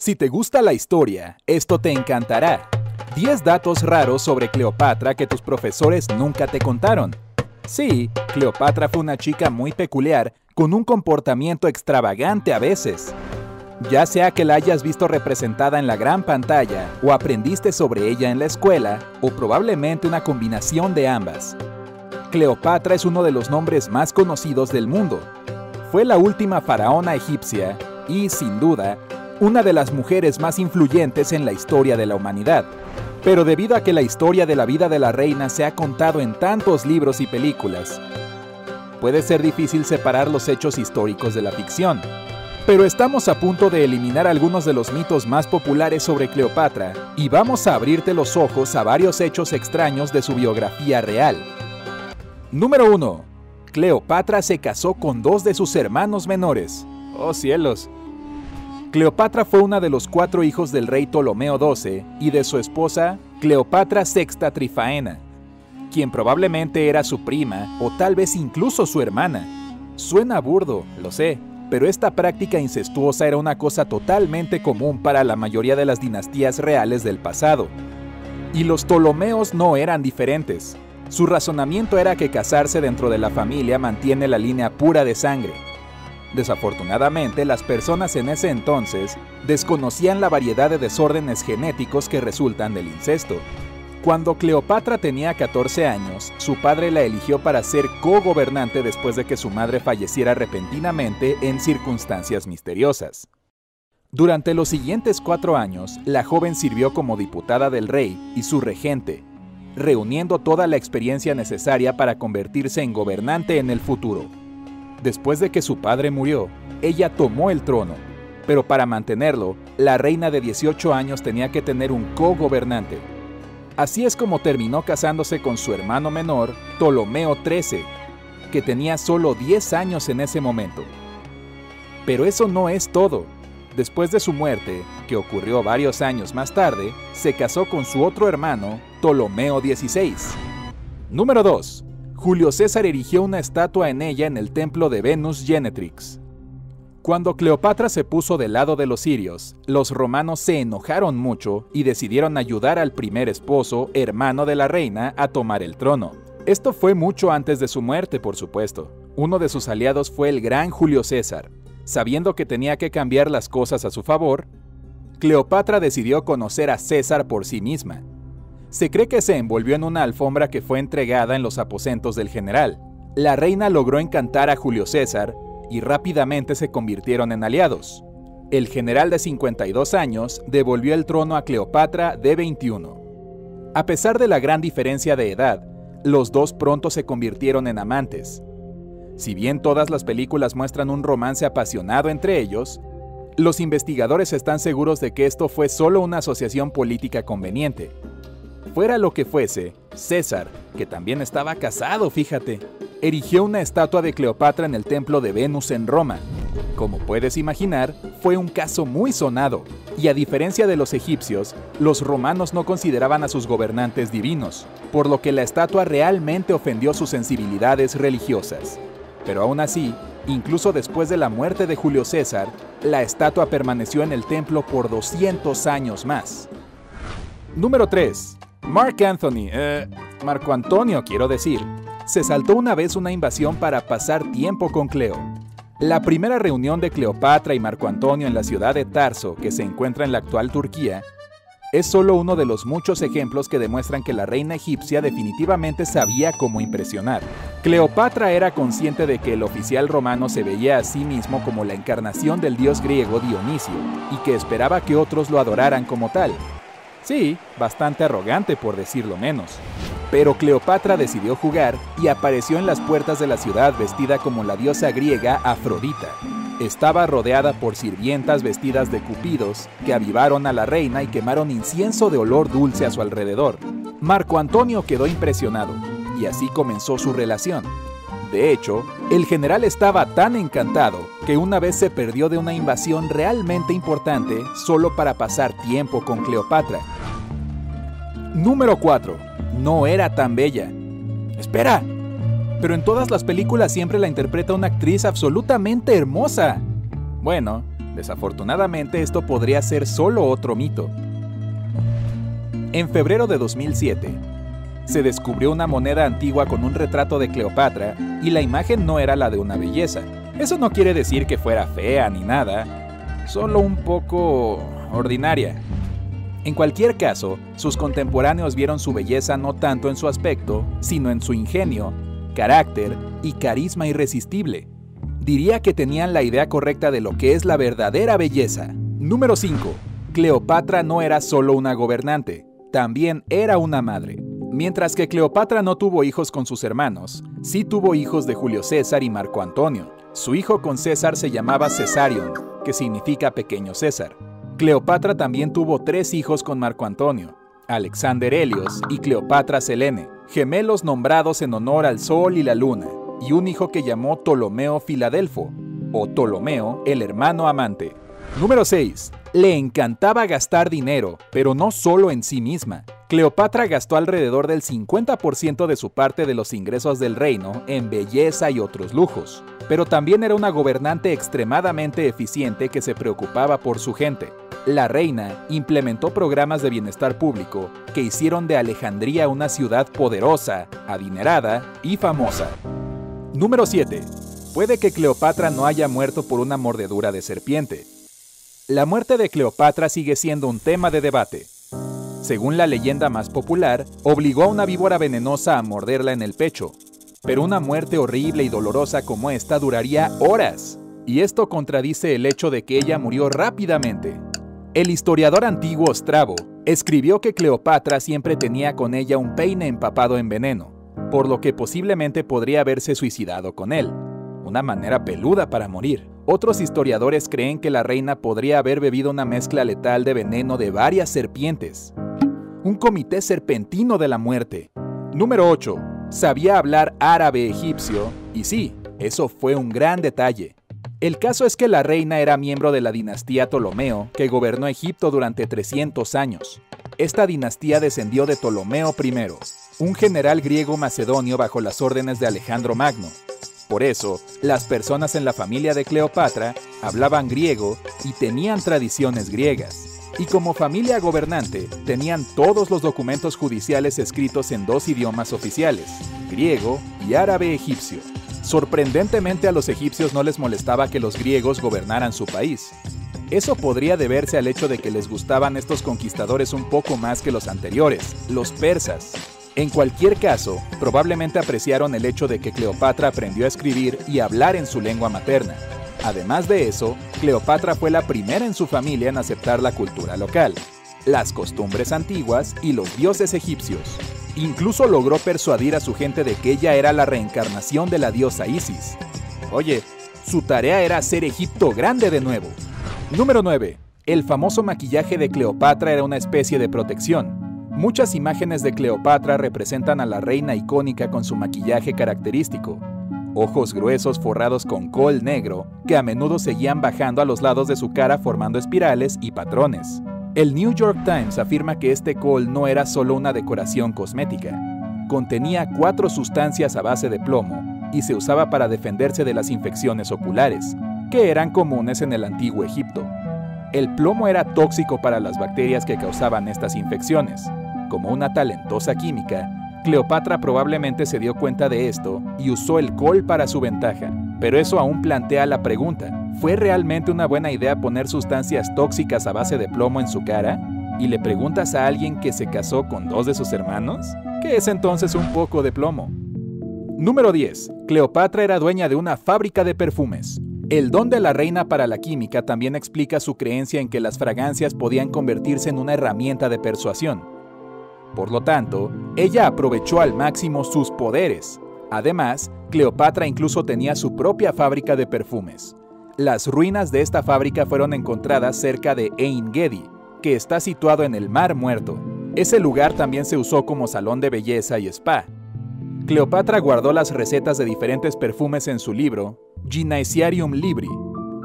Si te gusta la historia, esto te encantará. 10 datos raros sobre Cleopatra que tus profesores nunca te contaron. Sí, Cleopatra fue una chica muy peculiar, con un comportamiento extravagante a veces. Ya sea que la hayas visto representada en la gran pantalla o aprendiste sobre ella en la escuela, o probablemente una combinación de ambas. Cleopatra es uno de los nombres más conocidos del mundo. Fue la última faraona egipcia y, sin duda, una de las mujeres más influyentes en la historia de la humanidad. Pero debido a que la historia de la vida de la reina se ha contado en tantos libros y películas, puede ser difícil separar los hechos históricos de la ficción. Pero estamos a punto de eliminar algunos de los mitos más populares sobre Cleopatra y vamos a abrirte los ojos a varios hechos extraños de su biografía real. Número 1. Cleopatra se casó con dos de sus hermanos menores. Oh cielos. Cleopatra fue una de los cuatro hijos del rey Ptolomeo XII y de su esposa Cleopatra VI Trifaena, quien probablemente era su prima o tal vez incluso su hermana. Suena burdo, lo sé, pero esta práctica incestuosa era una cosa totalmente común para la mayoría de las dinastías reales del pasado. Y los Ptolomeos no eran diferentes. Su razonamiento era que casarse dentro de la familia mantiene la línea pura de sangre. Desafortunadamente, las personas en ese entonces desconocían la variedad de desórdenes genéticos que resultan del incesto. Cuando Cleopatra tenía 14 años, su padre la eligió para ser co-gobernante después de que su madre falleciera repentinamente en circunstancias misteriosas. Durante los siguientes cuatro años, la joven sirvió como diputada del rey y su regente, reuniendo toda la experiencia necesaria para convertirse en gobernante en el futuro. Después de que su padre murió, ella tomó el trono, pero para mantenerlo, la reina de 18 años tenía que tener un co-gobernante. Así es como terminó casándose con su hermano menor, Ptolomeo XIII, que tenía solo 10 años en ese momento. Pero eso no es todo. Después de su muerte, que ocurrió varios años más tarde, se casó con su otro hermano, Ptolomeo XVI. Número 2. Julio César erigió una estatua en ella en el templo de Venus Genetrix. Cuando Cleopatra se puso del lado de los sirios, los romanos se enojaron mucho y decidieron ayudar al primer esposo, hermano de la reina, a tomar el trono. Esto fue mucho antes de su muerte, por supuesto. Uno de sus aliados fue el gran Julio César. Sabiendo que tenía que cambiar las cosas a su favor, Cleopatra decidió conocer a César por sí misma se cree que se envolvió en una alfombra que fue entregada en los aposentos del general. La reina logró encantar a Julio César y rápidamente se convirtieron en aliados. El general de 52 años devolvió el trono a Cleopatra de 21. A pesar de la gran diferencia de edad, los dos pronto se convirtieron en amantes. Si bien todas las películas muestran un romance apasionado entre ellos, los investigadores están seguros de que esto fue solo una asociación política conveniente, Fuera lo que fuese, César, que también estaba casado, fíjate, erigió una estatua de Cleopatra en el templo de Venus en Roma. Como puedes imaginar, fue un caso muy sonado, y a diferencia de los egipcios, los romanos no consideraban a sus gobernantes divinos, por lo que la estatua realmente ofendió sus sensibilidades religiosas. Pero aún así, incluso después de la muerte de Julio César, la estatua permaneció en el templo por 200 años más. Número 3. Mark Anthony, eh, Marco Antonio quiero decir, se saltó una vez una invasión para pasar tiempo con Cleo. La primera reunión de Cleopatra y Marco Antonio en la ciudad de Tarso, que se encuentra en la actual Turquía, es solo uno de los muchos ejemplos que demuestran que la reina egipcia definitivamente sabía cómo impresionar. Cleopatra era consciente de que el oficial romano se veía a sí mismo como la encarnación del dios griego Dionisio, y que esperaba que otros lo adoraran como tal, Sí, bastante arrogante por decirlo menos. Pero Cleopatra decidió jugar y apareció en las puertas de la ciudad vestida como la diosa griega Afrodita. Estaba rodeada por sirvientas vestidas de cupidos que avivaron a la reina y quemaron incienso de olor dulce a su alrededor. Marco Antonio quedó impresionado y así comenzó su relación. De hecho, el general estaba tan encantado que una vez se perdió de una invasión realmente importante solo para pasar tiempo con Cleopatra. Número 4. No era tan bella. Espera. Pero en todas las películas siempre la interpreta una actriz absolutamente hermosa. Bueno, Desafortunadamente esto podría ser solo otro mito. En febrero de 2007, se descubrió una moneda antigua con un retrato de Cleopatra y la imagen no era la de una belleza. Eso no quiere decir que fuera fea ni nada, solo un poco ordinaria. En cualquier caso, sus contemporáneos vieron su belleza no tanto en su aspecto, sino en su ingenio, carácter y carisma irresistible. Diría que tenían la idea correcta de lo que es la verdadera belleza. Número 5. Cleopatra no era solo una gobernante, también era una madre. Mientras que Cleopatra no tuvo hijos con sus hermanos, sí tuvo hijos de Julio César y Marco Antonio. Su hijo con César se llamaba Cesarion, que significa pequeño César. Cleopatra también tuvo tres hijos con Marco Antonio, Alexander Helios y Cleopatra Selene, gemelos nombrados en honor al Sol y la Luna, y un hijo que llamó Ptolomeo Filadelfo, o Ptolomeo el hermano amante. Número 6. Le encantaba gastar dinero, pero no solo en sí misma. Cleopatra gastó alrededor del 50% de su parte de los ingresos del reino en belleza y otros lujos, pero también era una gobernante extremadamente eficiente que se preocupaba por su gente. La reina implementó programas de bienestar público que hicieron de Alejandría una ciudad poderosa, adinerada y famosa. Número 7. Puede que Cleopatra no haya muerto por una mordedura de serpiente. La muerte de Cleopatra sigue siendo un tema de debate. Según la leyenda más popular, obligó a una víbora venenosa a morderla en el pecho, pero una muerte horrible y dolorosa como esta duraría horas, y esto contradice el hecho de que ella murió rápidamente. El historiador antiguo Strabo escribió que Cleopatra siempre tenía con ella un peine empapado en veneno, por lo que posiblemente podría haberse suicidado con él, una manera peluda para morir. Otros historiadores creen que la reina podría haber bebido una mezcla letal de veneno de varias serpientes. Un comité serpentino de la muerte. Número 8. Sabía hablar árabe egipcio, y sí, eso fue un gran detalle. El caso es que la reina era miembro de la dinastía Ptolomeo, que gobernó Egipto durante 300 años. Esta dinastía descendió de Ptolomeo I, un general griego macedonio bajo las órdenes de Alejandro Magno. Por eso, las personas en la familia de Cleopatra hablaban griego y tenían tradiciones griegas. Y como familia gobernante, tenían todos los documentos judiciales escritos en dos idiomas oficiales, griego y árabe egipcio. Sorprendentemente a los egipcios no les molestaba que los griegos gobernaran su país. Eso podría deberse al hecho de que les gustaban estos conquistadores un poco más que los anteriores, los persas. En cualquier caso, probablemente apreciaron el hecho de que Cleopatra aprendió a escribir y hablar en su lengua materna. Además de eso, Cleopatra fue la primera en su familia en aceptar la cultura local, las costumbres antiguas y los dioses egipcios. Incluso logró persuadir a su gente de que ella era la reencarnación de la diosa Isis. Oye, su tarea era hacer Egipto grande de nuevo. Número 9. El famoso maquillaje de Cleopatra era una especie de protección. Muchas imágenes de Cleopatra representan a la reina icónica con su maquillaje característico. Ojos gruesos forrados con col negro, que a menudo seguían bajando a los lados de su cara formando espirales y patrones. El New York Times afirma que este col no era solo una decoración cosmética. Contenía cuatro sustancias a base de plomo y se usaba para defenderse de las infecciones oculares, que eran comunes en el antiguo Egipto. El plomo era tóxico para las bacterias que causaban estas infecciones. Como una talentosa química, Cleopatra probablemente se dio cuenta de esto y usó el col para su ventaja. Pero eso aún plantea la pregunta, ¿fue realmente una buena idea poner sustancias tóxicas a base de plomo en su cara? ¿Y le preguntas a alguien que se casó con dos de sus hermanos? ¿Qué es entonces un poco de plomo? Número 10. Cleopatra era dueña de una fábrica de perfumes. El don de la reina para la química también explica su creencia en que las fragancias podían convertirse en una herramienta de persuasión. Por lo tanto, ella aprovechó al máximo sus poderes. Además, Cleopatra incluso tenía su propia fábrica de perfumes. Las ruinas de esta fábrica fueron encontradas cerca de Ein Gedi, que está situado en el Mar Muerto. Ese lugar también se usó como salón de belleza y spa. Cleopatra guardó las recetas de diferentes perfumes en su libro, Gynesiarium Libri,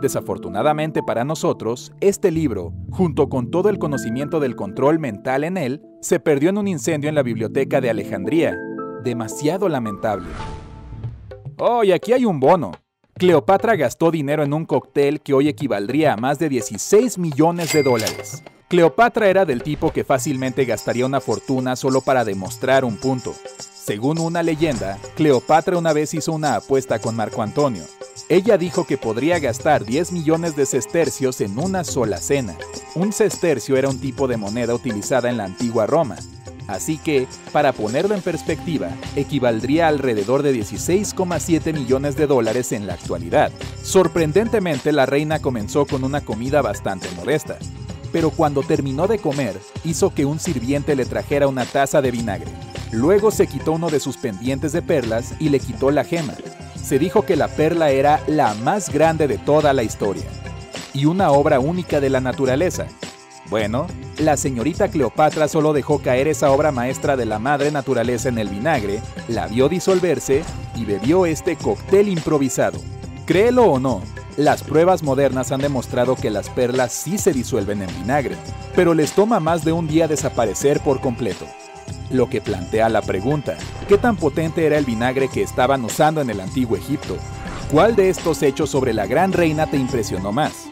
Desafortunadamente para nosotros, este libro, junto con todo el conocimiento del control mental en él, se perdió en un incendio en la biblioteca de Alejandría. Demasiado lamentable. Oh, y aquí hay un bono. Cleopatra gastó dinero en un cóctel que hoy equivaldría a más de 16 millones de dólares. Cleopatra era del tipo que fácilmente gastaría una fortuna solo para demostrar un punto. Según una leyenda, Cleopatra una vez hizo una apuesta con Marco Antonio. Ella dijo que podría gastar 10 millones de sestercios en una sola cena. Un sestercio era un tipo de moneda utilizada en la antigua Roma, Así que, para ponerlo en perspectiva, equivaldría alrededor de 16,7 millones de dólares en la actualidad. Sorprendentemente, la reina comenzó con una comida bastante modesta, pero cuando terminó de comer, hizo que un sirviente le trajera una taza de vinagre. Luego se quitó uno de sus pendientes de perlas y le quitó la gema. Se dijo que la perla era la más grande de toda la historia y una obra única de la naturaleza, bueno, la señorita Cleopatra solo dejó caer esa obra maestra de la madre naturaleza en el vinagre, la vio disolverse y bebió este cóctel improvisado. Créelo o no, las pruebas modernas han demostrado que las perlas sí se disuelven en vinagre, pero les toma más de un día desaparecer por completo. Lo que plantea la pregunta, ¿qué tan potente era el vinagre que estaban usando en el antiguo Egipto? ¿Cuál de estos hechos sobre la gran reina te impresionó más?